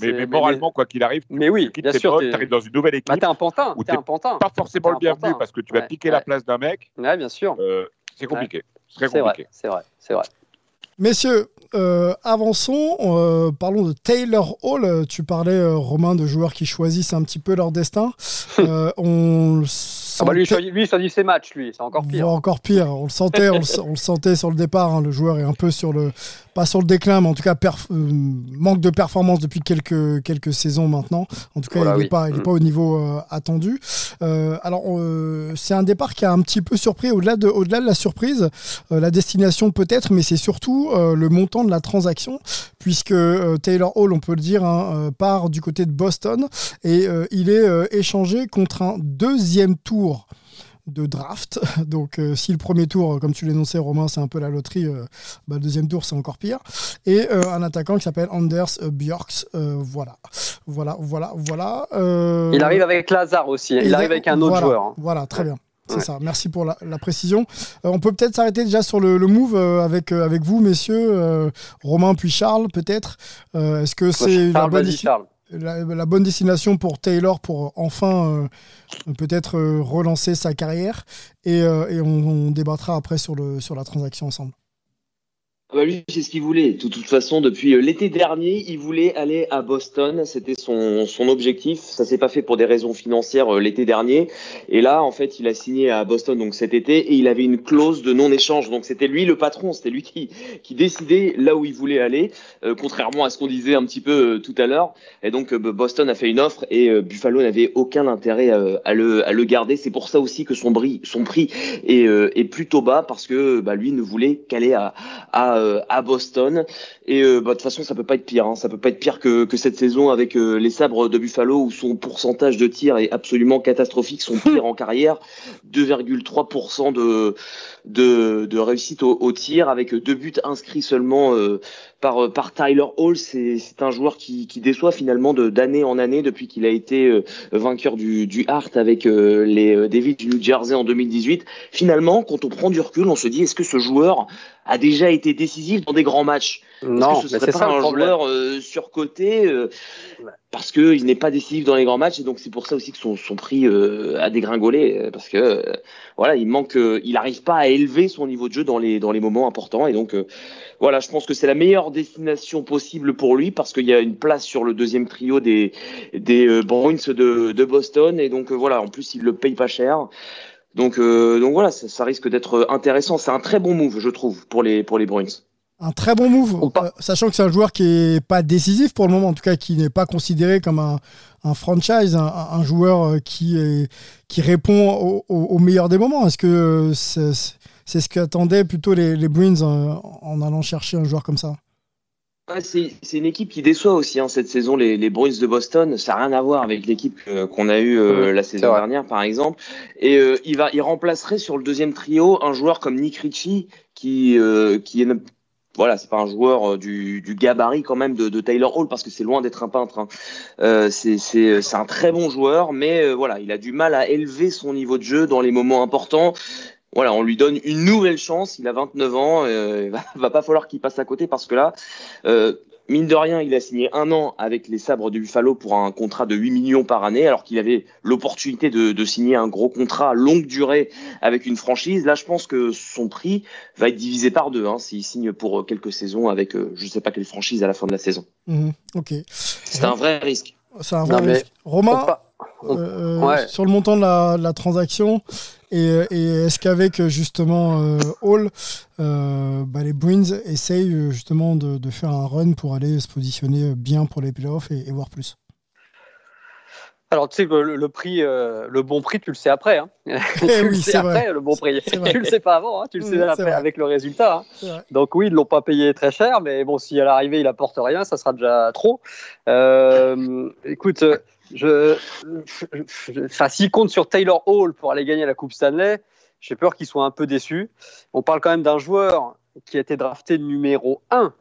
Mais, mais moralement, quoi qu'il arrive, Mais oui, tu quittes bien tes sûr. potes, tu arrives dans une nouvelle bah, équipe, t'es un pantin, où t'es un pantin. pas forcément le bienvenu parce que tu vas Ouais, piquer la place d'un mec. Ouais, bien sûr. euh, c'est compliqué. C'est très C'est vrai, compliqué. c'est vrai, c'est vrai. Messieurs, euh, avançons. euh, parlons de Taylor Hall. Euh, Tu parlais, euh, Romain, de joueurs qui choisissent un petit peu leur destin. Euh, on Ah bah, lui, il choisit, lui, il choisit ses matchs, lui, c'est encore pire. Encore pire. On le sentait, on le, on le sentait sur le départ. hein. Le joueur est un peu sur le, pas sur le déclin, mais en tout cas perf- euh, manque de performance depuis quelques quelques saisons maintenant. En tout cas, Voilà, il n'est oui. pas, il est Mm. pas au niveau euh, attendu. Euh, alors, euh, c'est un départ qui a un petit peu surpris. Au-delà de, au-delà de la surprise, la destination peut-être, mais c'est surtout le montant de la transaction, puisque Taylor Hall, on peut le dire, hein, part du côté de Boston et il est échangé contre un deuxième tour de draft. Donc, euh, si le premier tour, comme tu l'énonçais, Romain, c'est un peu la loterie, euh, bah, le deuxième tour, c'est encore pire. Et euh, un attaquant qui s'appelle Anders Björks. Voilà. Voilà, voilà, voilà. Il arrive avec Lazare aussi, hein. il, il arrive avec un autre voilà, joueur. hein. Voilà, très bien. C'est Ouais. ça. Merci pour la, la précision. On peut peut-être s'arrêter déjà sur le, le move avec, avec vous, messieurs. Romain puis Charles, peut-être. Est-ce que c'est la bonne Charles. La, bonne destination pour Taylor pour euh, enfin euh, peut-être euh, relancer sa carrière et, on, débattra après sur la transaction ensemble. Ah bah lui, c'est ce qu'il voulait. De toute façon, depuis euh, l'été dernier, il voulait aller à Boston. C'était son, son objectif. Ça s'est pas fait pour des raisons financières euh, l'été dernier. Et là, en fait, il a signé à Boston donc cet été et il avait une clause de non-échange. Donc c'était lui le patron. C'était lui qui, qui décidait là où il voulait aller, euh, contrairement à ce qu'on disait un petit peu euh, tout à l'heure. Et donc Boston a fait une offre et Buffalo n'avait aucun intérêt à, le, à le garder. C'est pour ça aussi que son, bri, son prix est, est plutôt bas parce que bah, lui ne voulait qu'aller à, à, euh, à Boston. Et euh, bah, de toute façon, ça peut pas être pire. Hein. Ça peut pas être pire que, cette saison avec euh, les sabres de Buffalo où son pourcentage de tir est absolument catastrophique, son pire en carrière, 2,3% de, réussite au, tir avec deux buts inscrits seulement par, euh, par Tyler Hall. C'est un joueur qui, qui déçoit finalement de- d'année en année depuis qu'il a été euh, vainqueur du, du Hart avec euh, les Devils du New Jersey en 2018. Finalement, quand on prend du recul, on se dit est-ce que ce joueur a déjà été décisif dans des grands matchs? Non, ce serait pas ça un joueur euh, surcoté euh, parce qu'il n'est pas décisif dans les grands matchs et donc c'est pour ça aussi que son, son prix euh, a dégringolé euh, parce que euh, voilà il manque euh, il n'arrive pas à élever son niveau de jeu dans les dans les moments importants et donc euh, voilà je pense que c'est la meilleure destination possible pour lui parce qu'il y a une place sur le deuxième trio des des euh, Bruins de, de Boston et donc euh, voilà en plus il le paye pas cher. Donc euh, donc voilà ça, ça risque d'être intéressant. C'est un très bon move je trouve pour les pour les Bruins Un très bon move, euh, sachant que c'est un joueur qui est pas décisif pour le moment, en tout cas qui n'est pas considéré comme un, un franchise, un, un joueur euh, qui, est, qui répond au, au- au meilleur des moments. Est-ce que euh, c'est c'est ce qu'attendaient plutôt les, les Bruins en allant chercher un joueur comme ça? Ouais, c'est c'est une équipe qui déçoit aussi hein, cette saison, les, les Bruins de Boston. Ça n'a rien à voir avec l'équipe que- qu'on a eue euh, la saison dernière, par exemple. Et euh, il va, il remplacerait sur le deuxième trio un joueur comme Nick Ritchie, qui, euh, qui est voilà, c'est pas un joueur euh, du, gabarit quand même de, de Taylor Hall parce que c'est loin d'être un peintre. hein. Euh, c'est un très bon joueur, mais euh, voilà, il a du mal à élever son niveau de jeu dans les moments importants. Voilà, on lui donne une nouvelle chance. Il a 29 ans. Euh, il va, va pas falloir qu'il passe à côté parce que là, mine de rien, il a signé un an avec les Sabres de Buffalo pour un contrat de 8 millions par année, alors qu'il avait l'opportunité de, de signer un gros contrat à longue durée avec une franchise. Là, je pense que son prix va être divisé par deux hein, s'il signe pour quelques saisons avec euh, je sais pas quelle franchise à la fin de la saison. Mhm, Ok, C'est un vrai risque. c'est un vrai Non, risque. Romain, euh, Ouais. sur le montant de la, de la transaction et, et est-ce qu'avec justement euh, Hall, euh, bah, les Bruins essayent euh, justement de, de faire un run pour aller se positionner bien pour les playoffs et, et voir plus? Alors, tu sais, le, le prix, euh, le bon prix, tu le sais après. Hein. tu Eh le oui, sais c'est après, vrai. le bon prix. Tu le sais pas avant, hein, tu le Mm, sais c'est après vrai. avec le résultat. hein. Donc oui, ils l'ont pas payé très cher, mais bon, si à l'arrivée il apporte rien, ça sera déjà trop. Euh, écoute, je, je- enfin, s'ils comptent sur Taylor Hall pour aller gagner la Coupe Stanley, j'ai peur qu'ils soient un peu déçus. On parle quand même d'un joueur qui a été drafté numéro 1.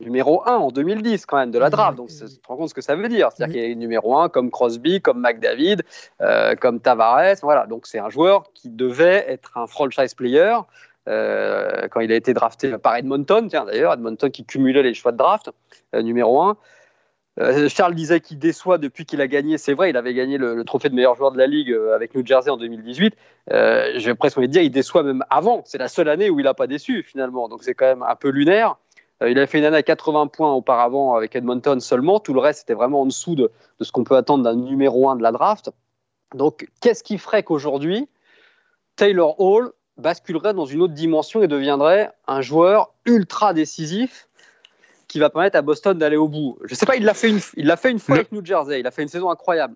Numéro 1 en 2010 quand même de la draft, donc tu te rends compte ce que ça veut dire. C'est-à-dire Oui. qu'il est numéro 1 comme Crosby, comme McDavid, euh, comme Tavares, voilà. Donc c'est un joueur qui devait être un franchise player euh, quand il a été drafté par Edmonton, tiens d'ailleurs, Edmonton qui cumulait les choix de draft, euh, numéro 1. Euh, Charles disait qu'il déçoit depuis qu'il a gagné. C'est vrai, il avait gagné le, trophée de meilleur joueur de la ligue euh, avec New Jersey en 2018. Euh, J'ai presque envie de dire, il déçoit même avant. C'est la seule année où il n'a pas déçu finalement. Donc c'est quand même un peu lunaire. Euh, il avait fait une année à 80 points auparavant avec Edmonton seulement. Tout le reste était vraiment en dessous de, de ce qu'on peut attendre d'un numéro 1 de la draft. Donc qu'est-ce qui ferait qu'aujourd'hui, Taylor Hall basculerait dans une autre dimension et deviendrait un joueur ultra décisif qui va permettre à Boston d'aller au bout. Je sais pas, il l'a fait une, il l'a fait une fois avec New Jersey. Il a fait une saison incroyable.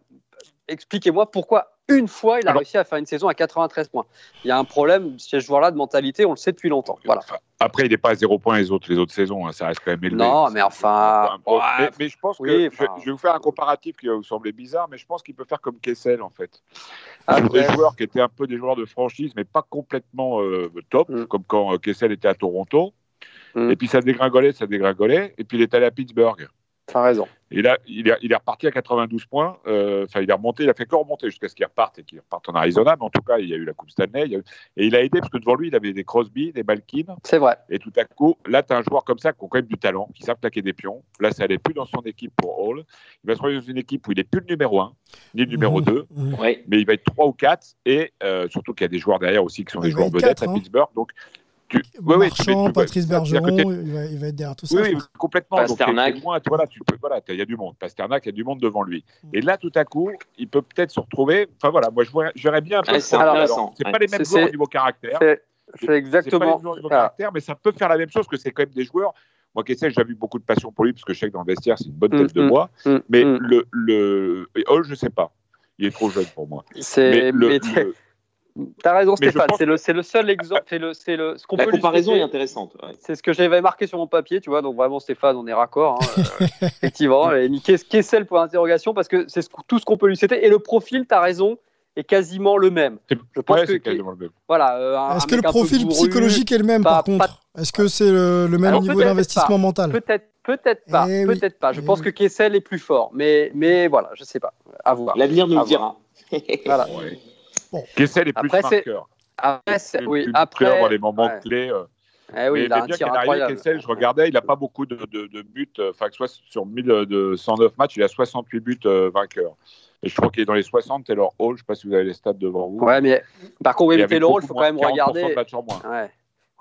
Expliquez-moi pourquoi une fois il a Alors- réussi à faire une saison à 93 points. Il y a un problème chez ce joueur-là de mentalité, on le sait depuis longtemps. Voilà. Après, il n'est pas à zéro point les autres, les autres saisons, hein, ça reste quand même élevé. Non, mais enfin, ouais, mais, mais je pense que oui, je, enfin. je vais vous faire un comparatif qui va vous sembler bizarre, mais je pense qu'il peut faire comme Kessel en fait. Ah, des ouais. joueurs qui étaient un peu des joueurs de franchise, mais pas complètement euh, top, Mm. comme quand euh, Kessel était à Toronto. Mm. Et puis ça dégringolait, ça dégringolait. Et puis il est allé à Pittsburgh. T'as raison. Et là, il est, il est reparti à 92 points. Euh, Enfin, il est remonté, il a fait que remonter jusqu'à ce qu'il reparte et qu'il reparte en Arizona. Mais en tout cas, il y a eu la Coupe Stanley. il y a eu- Et il a aidé parce que devant lui, il avait des Crosby, des Malkin. C'est vrai. Et tout à coup, là, tu as un joueur comme ça qui a quand même du talent, qui savent claquer des pions. Là, ça n'allait plus dans son équipe pour Hall. Il va se retrouver dans une équipe où il n'est plus le numéro 1, ni le numéro Mmh. 2, Mmh. Mais il va être 3 ou 4. Et euh, surtout qu'il y a des joueurs derrière aussi qui sont Il des joueurs vedettes à hein. Pittsburgh. Donc, tu... ouais, ouais, tu- Marchand, tu- Patrice Bergeron, il va, il va être derrière tout ça. oui, oui, complètement. Pasternak. loin, voilà, tu peux, voilà, t'as- il y a du monde. Pasternak, il y a du monde devant lui. Mm. Et là, tout à coup, il peut peut-être se retrouver. Enfin voilà, moi, je verrais bien un peu. Ouais, le c'est profil. intéressant. Alors, C'est Ouais. pas les mêmes joueurs au niveau caractère. C'est C'est pas les exactement. joueurs au niveau Ah. caractère, mais ça peut faire la même chose que c'est quand même des joueurs. Moi, Kessel, j'ai vu beaucoup de passion pour lui parce que je sais que dans le vestiaire, c'est une bonne tête Mm, de mm, bois. Mm, Mais le, le Hall, je sais pas. Il est trop jeune pour moi. C'est. T'as raison, Mais Stéphane. pense C'est le, c'est le seul exemple. C'est le, c'est le, ce qu'on La peut lui comparaison est intéressante. ouais. C'est ce que j'avais marqué sur mon papier, tu vois. Donc vraiment, Stéphane, on est raccord. hein, euh, effectivement. Et qu'est-ce Kessel pour l'interrogation parce que c'est ce- tout ce qu'on peut lui souhaiter. Et le profil, t'as raison, est quasiment le même. Je pense ouais, que- c'est quasiment le même. Voilà. euh, Est-ce que le profil bourru, psychologique est le même pas- par contre? Est-ce que c'est le, le même Alors, niveau d'investissement mental? Peut-être, peut-être pas, Eh oui, peut-être pas. Je eh pense oui. que Kessel est plus fort, mais, mais voilà, je sais pas. À voir. L'avenir nous le dira. Voilà. Ouais. Bon. Kessel est plus Après, c'est- marqueur. Après, c'est- Plus- oui, plus après. marqueur dans les moments ouais. clés. euh. Eh oui, mais il a mais bien est incroyable. Kessel, je regardais, il n'a pas beaucoup de, de- de buts. euh, Enfin, que soit sur 1000 de 109 matchs, il a 68 buts euh, vainqueurs. Et je crois qu'il est dans les 60, Taylor Hall. Je ne sais pas si vous avez les stats devant vous. Ouais, mais par contre, oui, Taylor Hall, il faut quand même 40% regarder. de matchs en moins. Ouais.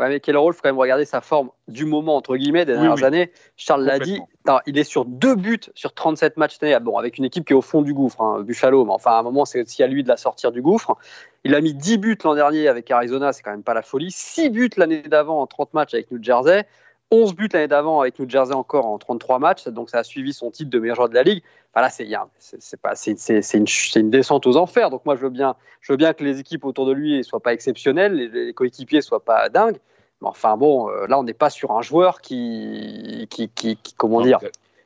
Mais Keller Hall, il faut quand même regarder sa forme du moment, entre guillemets, des Oui, dernières oui. années. Charles l'a dit, il est sur deux buts sur 37 matchs cette année. Bon, avec une équipe qui est au fond du gouffre, hein, Buffalo, mais enfin, à un moment, c'est aussi à lui de la sortir du gouffre. Il a mis 10 buts l'an dernier avec Arizona, c'est quand même pas la folie. 6 buts l'année d'avant en 30 matchs avec New Jersey. 11 buts l'année d'avant avec New Jersey encore en 33 matchs. Donc, ça a suivi son titre de meilleur joueur de la ligue. Enfin, là, c'est une, une descente aux enfers. Donc, moi, je veux bien, je veux bien que les équipes autour de lui ne soient pas exceptionnelles, les, les coéquipiers soient pas dingues. Mais enfin, bon, euh, là, on n'est pas sur un joueur qui, qui, qui, qui- comment dire,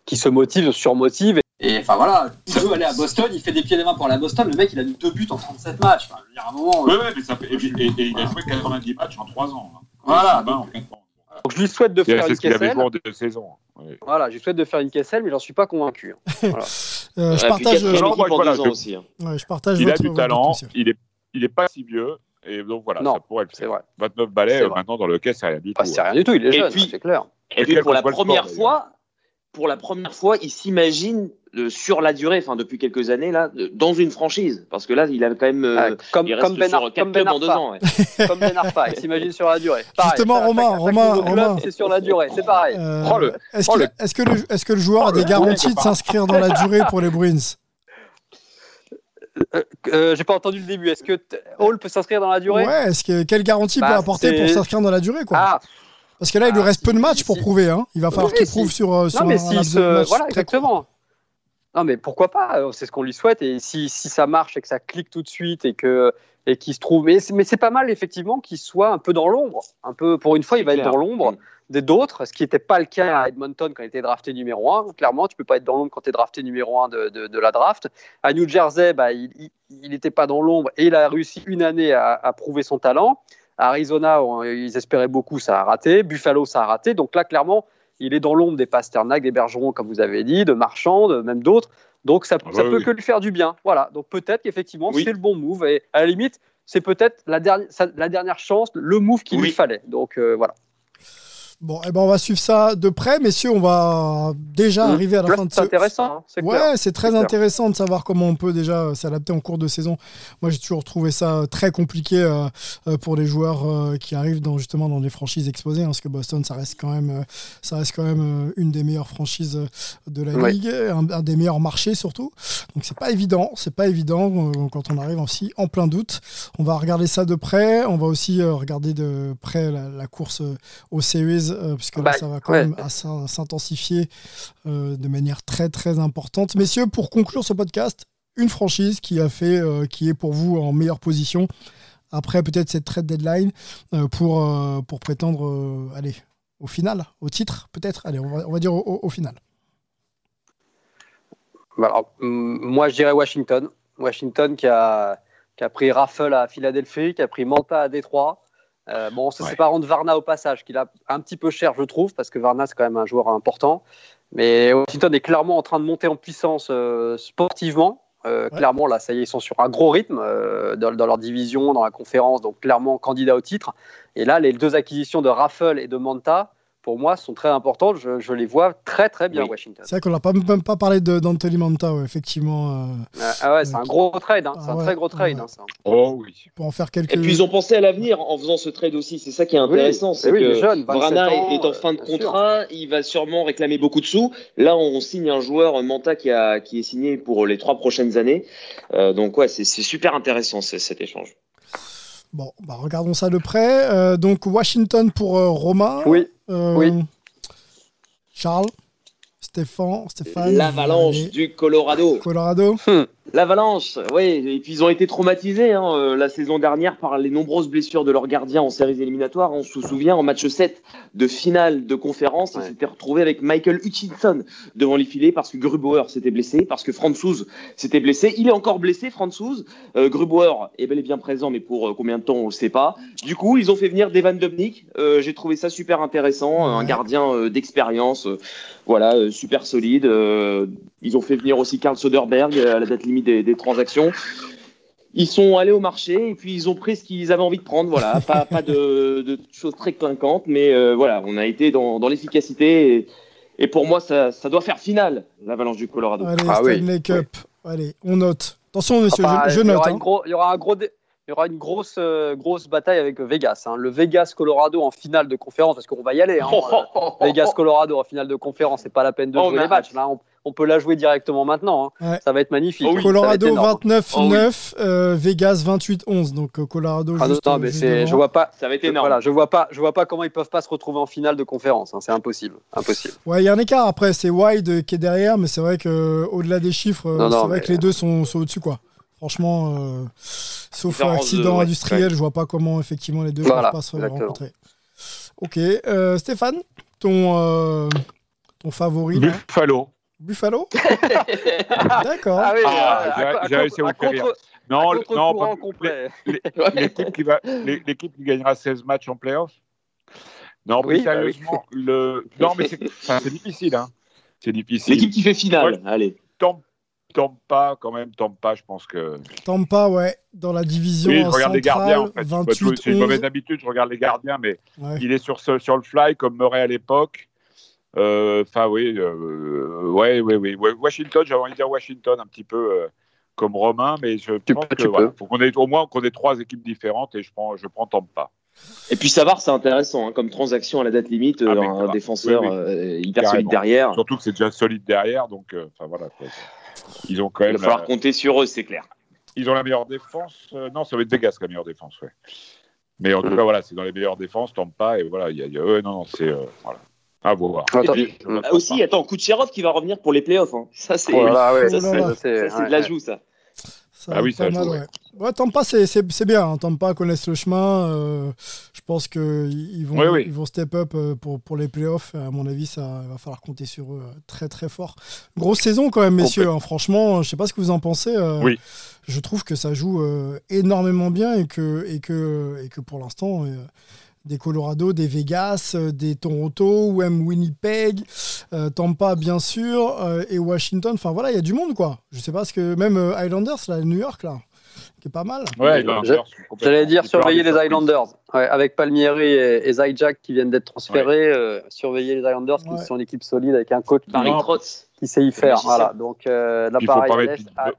qui se motive, surmotive. Et enfin, voilà, il veut aller à Boston, il fait des pieds et des mains pour aller à Boston. Le mec, il a mis deux buts en 37 matchs. Enfin, veux dire, à un moment, Ouais, euh, ouais, mais ça fait- et, puis- et- et il a joué 90 matchs en 3 ans. hein. Voilà. 20 en quatre ans. donc je lui souhaite de faire une deux saisons. Ouais. Voilà, je lui souhaite de faire une Kessel, mais j'en suis pas convaincu. hein. Euh, je partage, euh, voilà, je- aussi. hein. ouais, je partage Il a votre- du talent, il est, il est pas si vieux. Et donc voilà, Non, ça pourrait le C'est faire. vrai. 29 balais, C'est euh, vrai. maintenant dans le caisse, c'est rien du tout. c'est hein. rien du tout, il est Et jeune, c'est clair. Et puis pour la première sport, fois, pour la première fois, il s'imagine euh, sur la durée, enfin depuis quelques années là, euh, dans une franchise, parce que là, il a quand même, euh, Ah, comme, il reste comme Ben, sur comme ben clubs en deux Arfa. ans. ouais. Comme Ben Arfa, il s'imagine sur la durée. Pareil, Justement, Romain, Romain, Romain. C'est sur la durée, c'est pareil. Euh, Prends-le. Est-ce que, est-ce que, le, est-ce que le joueur a des garanties de s'inscrire dans la durée pour les Bruins? Euh, euh, J'ai pas entendu le début. Est-ce que Hall peut s'inscrire dans la durée? Ouais, est-ce que quelle garantie Bah, peut apporter pour s'inscrire dans la durée quoi? Ah, Parce que là, il lui Ah, reste si- peu de matchs pour si- prouver. Hein. Il va falloir Oui, qu'il si- prouve sur, euh, sur non, mais un, match voilà, très court. exactement. Non, mais pourquoi pas? C'est ce qu'on lui souhaite. Et si, si ça marche et que ça clique tout de suite et que et qu'il se trouve, mais c'est, mais c'est pas mal effectivement qu'il soit un peu dans l'ombre. Un peu, pour une fois, il va être dans l'ombre. Des d'autres, ce qui n'était pas le cas à Edmonton quand il était drafté numéro 1. Clairement, tu peux pas être dans l'ombre quand tu es drafté numéro 1 de, de- de la draft. À New Jersey, bah, il n'était pas dans l'ombre et il a réussi une année à, à prouver son talent. À Arizona, on- ils espéraient beaucoup, ça a raté. Buffalo, ça a raté. Donc là, clairement, il est dans l'ombre des Pasternak, des Bergeron, comme vous avez dit, de Marchand, de même d'autres. Donc ça, Ah ça bah peut que lui faire du bien. Voilà. Donc peut-être qu'effectivement, Oui. c'est le bon move. Et à la limite, c'est peut-être la dernière, sa- la dernière chance, le move qu'il lui fallait. Donc euh, voilà. Bon, eh ben, on va suivre ça de près, messieurs. On va déjà Mmh. arriver à la Là, fin de c'est ce. intéressant. hein, c'est. Ouais, c'est très C'est clair. intéressant de savoir comment on peut déjà euh, s'adapter en cours de saison. Moi, j'ai toujours trouvé ça très compliqué euh, euh, pour les joueurs euh, qui arrivent dans, justement dans les franchises exposées, hein, parce que Boston, ça reste quand même, euh, ça reste quand même euh, une des meilleures franchises euh, de la ligue, un, un des meilleurs marchés surtout. Donc, c'est pas évident, c'est pas évident euh, quand on arrive aussi en plein doute. On va regarder ça de près. On va aussi euh, regarder de près la, la course euh, aux series, euh, puisque là, Bah, ça va quand même s'intensifier euh, de manière très très importante. Messieurs, pour conclure ce podcast, une franchise qui a fait, euh, qui est pour vous en meilleure position après peut-être cette trade deadline euh, pour, euh, pour prétendre aller au final, au titre peut-être. Allez, on va, on va dire au, au- au final. Bah, Alors, moi, je dirais Washington. Washington qui a, qui a pris Raffle à Philadelphie, qui a pris Manta à Détroit. Euh, bon, on se Ouais. séparant de Varna au passage, qu'il a un petit peu cher, je trouve, parce que Varna, c'est quand même un joueur important. Mais Washington est clairement en train de monter en puissance euh, sportivement. Euh, Ouais. Clairement, là, ça y est, ils sont sur un gros rythme dans, dans leur division, dans la conférence, donc clairement candidat au titre. Et là, les deux acquisitions de Raffle et de Manta, pour moi, sont très importantes. Je, je les vois très, très bien, Oui. Washington. C'est vrai qu'on n'a pas, même pas parlé de d'Anthony Manta, ouais, effectivement, euh, Ah, ah ouais, c'est un gros trade, hein. c'est Ah un ouais, très gros trade. ouais. hein, ça. Oh oui. pour en faire quelques. Et puis ils ont pensé à l'avenir en faisant ce trade aussi. C'est ça qui est intéressant. Oui, c'est oui, que les jeunes, 27 Vrana ans, est en euh, fin de sûr. contrat. Il va sûrement réclamer beaucoup de sous. Là, on signe un joueur Manta qui, a, qui est signé pour les trois prochaines années. Euh, donc ouais, c'est super intéressant ce- cet échange. Bon, bah, regardons ça de près. Euh, donc Washington pour euh, Romain. Oui, Euh, oui. Charles, Stéphane, Stéphane. L'avalanche du Colorado. Colorado. L'Avalanche, oui, et puis ils ont été traumatisés hein, euh, la saison dernière par les nombreuses blessures de leurs gardiens en séries éliminatoires. On se souvient en match 7 de finale de conférence, ils Ouais. s'étaient retrouvés avec Michael Hutchinson devant les filets parce que Grubauer s'était blessé, parce que Franzouz s'était blessé. Il est encore blessé, Franzouz. Euh, Grubauer est bel et bien présent, mais pour euh, combien de temps, on ne sait pas. Du coup, ils ont fait venir Devan Dubnik. Euh, J'ai trouvé ça super intéressant, un gardien euh, d'expérience, voilà, euh, super solide. Ils ont fait venir aussi Karl Soderberg euh, à la date limite des, des transactions. Ils sont allés au marché et puis ils ont pris ce qu'ils avaient envie de prendre. Voilà, pas, pas de, de choses très clinquantes, mais euh, voilà, on a été dans, dans l'efficacité et, et pour moi, ça, ça doit faire finale, l'Avalanche du Colorado. Allez, Ah oui, Cup. Allez, on note. Attention, monsieur, Enfin, je, je il, y note. aura hein. une gros- il y aura un gros. dé- Il y aura une grosse, euh, grosse bataille avec Vegas. hein. Le Vegas-Colorado en finale de conférence, parce qu'on va y aller. hein. Euh, Vegas-Colorado en finale de conférence, c'est pas la peine de Oh, jouer les matchs. Là, on, on peut la jouer directement maintenant. hein. Ouais. Ça va être magnifique. Oh oui, Colorado Ça va être énorme. 29-9, euh, Vegas 28-11. Donc euh, Colorado Ah non, juste, non, mais juste je vois pas. Ça va être je- énorme. Voilà, je vois pas, je vois pas comment ils peuvent pas se retrouver en finale de conférence. hein. C'est impossible, impossible. Ouais, il y a un écart après. C'est Wide euh, qui est derrière, mais c'est vrai que euh, au-delà des chiffres, euh, c'est vrai mais- que les deux sont, sont au-dessus, quoi. Franchement, euh, sauf accident de- ouais, industriel, ouais. je vois pas comment effectivement les deux ne Voilà, peuvent pas se rencontrer. Ok, euh, Stéphane, ton, euh, ton favori Buffalo. Buffalo D'accord. Ah oui, Ah, à- j'ai- réussi à vous faire rire. Non, non, l'équipe qui, va- qui gagnera 16 matchs en playoff Non, Oui, mais bah oui. sérieusement, le... non, mais c'est, enfin, difficile. Hein. C'est difficile. L'équipe qui fait finale, allez. Tom- Tampa, quand même, Tampa, je pense que. Tampa, ouais, dans la division Oui, je regarde les gardiens, en fait. C'est une 28-11. mauvaise habitude, je regarde les gardiens, mais Ouais. il est sur, ce- sur le fly comme Murray à l'époque. Euh, Enfin, oui, euh, ouais, ouais, ouais, ouais. Washington, j'avais envie de dire Washington un petit peu euh, comme Romain, mais je Tu pense peux, que voilà, faut qu'on ait au moins qu'on ait trois équipes différentes et je prends, je prends Tampa. Et puis Savard, c'est intéressant hein, comme transaction à la date limite, Ah, euh, un Savard. défenseur Oui, oui. euh, hyper Carrément. solide derrière. Surtout que c'est déjà solide derrière, donc euh, enfin voilà. quoi. Ils ont quand Il même. va falloir euh, compter sur eux, c'est clair. Ils ont la meilleure défense. Euh, non, ça va être Vegas la meilleure défense, ouais. Mais en tout cas, voilà, c'est dans les meilleures défenses, Tampa, et voilà, il y a, il y a- non, non, c'est, euh, voilà. À voir. Attends. Et puis, ah, aussi, attends, Kucherov qui va revenir pour les playoffs. Hein. Ça, c'est Voilà, ouais, ça, ça, c'est- ouais, de la joue, ça. Ça Ah va oui, ça joue, ouais. ouais. Tampa, c'est- c'est c'est bien. hein. Tampa connaissent le chemin. euh, je pense qu'ils vont, Oui, oui. ils vont step up euh, pour, pour les playoffs. À mon avis, ça il va falloir compter sur eux euh, très très fort. Grosse saison quand même, messieurs. hein. Franchement, je sais pas ce que vous en pensez. euh, Oui. Je trouve que ça joue euh, énormément bien et que, et que, et que pour l'instant, euh, des Colorado, des Vegas, euh, des Toronto, ou même Winnipeg, euh, Tampa bien sûr, euh, et Washington. Enfin voilà, il y a du monde quoi. Je sais pas ce que même euh, Islanders, là, New York là, qui est pas mal. Ouais, J'allais dire surveiller les Islanders. Ouais, avec Palmieri et, et Zajac qui viennent d'être transférés, euh, surveiller les Islanders Ouais. qui sont une équipe solide avec un coach qui. Trotz. sait y faire. Voilà, donc euh, là Il faut pareil. pas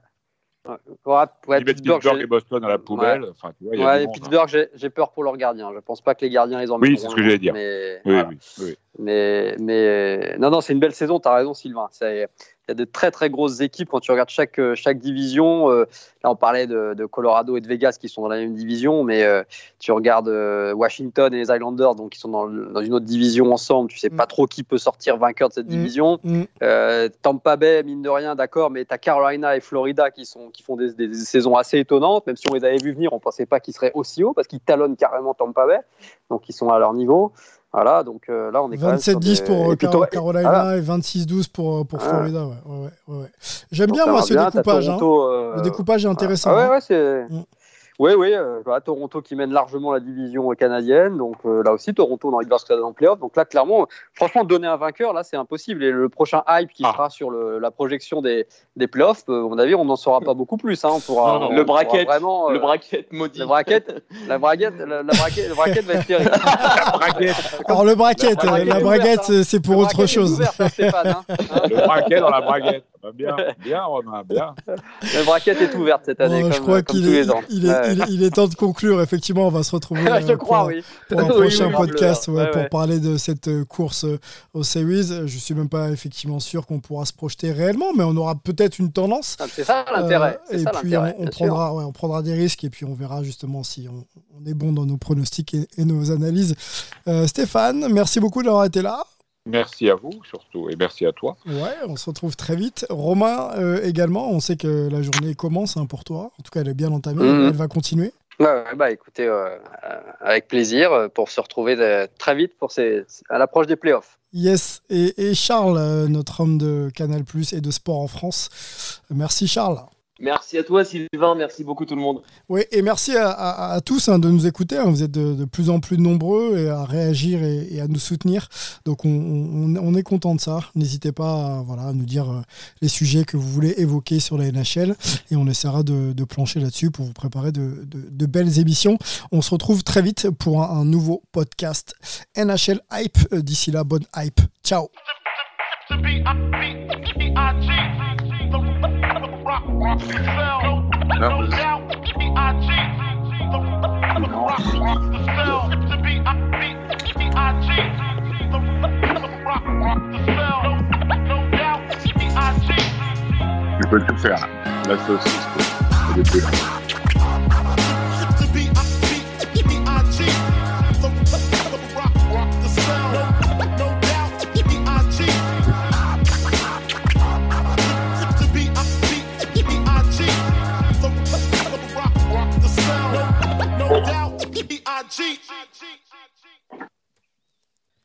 ouais, ouais, ouais, Pittsburgh, Pittsburgh j'ai- et Boston à la poubelle. Enfin, tu vois, y a ouais, monde, hein. Pittsburgh, j'ai- j'ai peur pour leurs gardiens. Je pense pas que les gardiens les emmèneront. Oui, c'est ce que j'allais dire. Mais, Oui, voilà. oui, oui. mais, mais non, non, c'est une belle saison. Tu as raison, Sylvain. Il y a de très très grosses équipes quand tu regardes chaque, euh, chaque division. euh, là, on parlait de, de Colorado et de Vegas qui sont dans la même division, mais euh, tu regardes euh, Washington et les Islanders, donc qui sont dans, une autre division ensemble. Tu sais Mm. pas trop qui peut sortir vainqueur de cette Mm. division. Mm. Tampa Bay, mine de rien, d'accord, mais tu as Carolina et Florida qui, sont, qui font des, des- des saisons assez étonnantes. Même si on les avait vus venir, on pensait pas qu'ils seraient aussi hauts parce qu'ils talonnent carrément Tampa Bay, donc ils sont à leur niveau. Voilà, donc euh, là, on est quand même. sur 27-10 des- pour euh, Carolina voilà. et 26-12 pour, euh, pour Ah. Florida. Ouais, ouais, ouais, ouais, ouais. J'aime bien moi ce bien, découpage. hein. Euh, Le découpage est intéressant. Ah ouais, hein. ouais, c'est. Mm. Oui, oui, euh, Toronto qui mène largement la division canadienne. Donc euh, là aussi, Toronto dans Rivers en playoff. Donc là, clairement, franchement, donner un vainqueur, là, c'est impossible. Et le prochain hype qui Ah. sera sur le- la projection des, des playoffs, euh, à mon avis, on n'en saura pas beaucoup plus. Hein. On pourra, Non, non, on le pourra bracket, Vraiment, euh, Le bracket maudit. le bracket, la braquette, la, la braquette, le bracket va être terrible. Alors le bracket, La braquette braquette, ouverte, c'est- pour Le autre bracket chose. ouvert, hein, Stéphane, hein. Hein Le braquet dans la braguette. Bien, bien, Romain, bien. Le bracket est ouverte cette année, Bon, comme, je crois comme qu'il tous est, les ans. il est, Ouais. Il est- il est temps de conclure. Effectivement, on va se retrouver je euh, crois, pour, oui. pour un prochain oui, podcast ouais, pour parler de cette euh, course euh, aux Series. Je suis même pas effectivement sûr qu'on pourra se projeter réellement, mais on aura peut-être une tendance. Ah, C'est ça l'intérêt. Et ça puis on, prendra, on prendra des risques et puis on verra justement si on, on est bon dans nos pronostics et, et nos analyses. Stéphane, merci beaucoup d'avoir été là. Merci à vous, surtout, et merci à toi. Ouais, on se retrouve très vite. Romain euh, également, on sait que la journée commence hein, pour toi. En tout cas, elle est bien entamée, Mhm. elle va continuer. Ouais, ouais, bah écoutez, euh, avec plaisir euh, pour se retrouver très vite pour ces, à l'approche des playoffs. Yes, et, et Charles, notre homme de Canal Plus et de sport en France. Merci Charles. Merci à toi, Sylvain. Merci beaucoup, tout le monde. Oui, et merci à, tous hein, de nous écouter. hein. Vous êtes de, plus en plus nombreux et à réagir et, à nous soutenir. Donc on, est content de ça. N'hésitez pas à, voilà, à nous dire euh, les sujets que vous voulez évoquer sur la NHL et on essaiera de, plancher là-dessus pour vous préparer de, belles émissions. On se retrouve très vite pour un, un nouveau podcast NHL Hype. Euh, D'ici là, bonne hype. Ciao. Je peux tout faire. La saucisse, cheat. I cheat.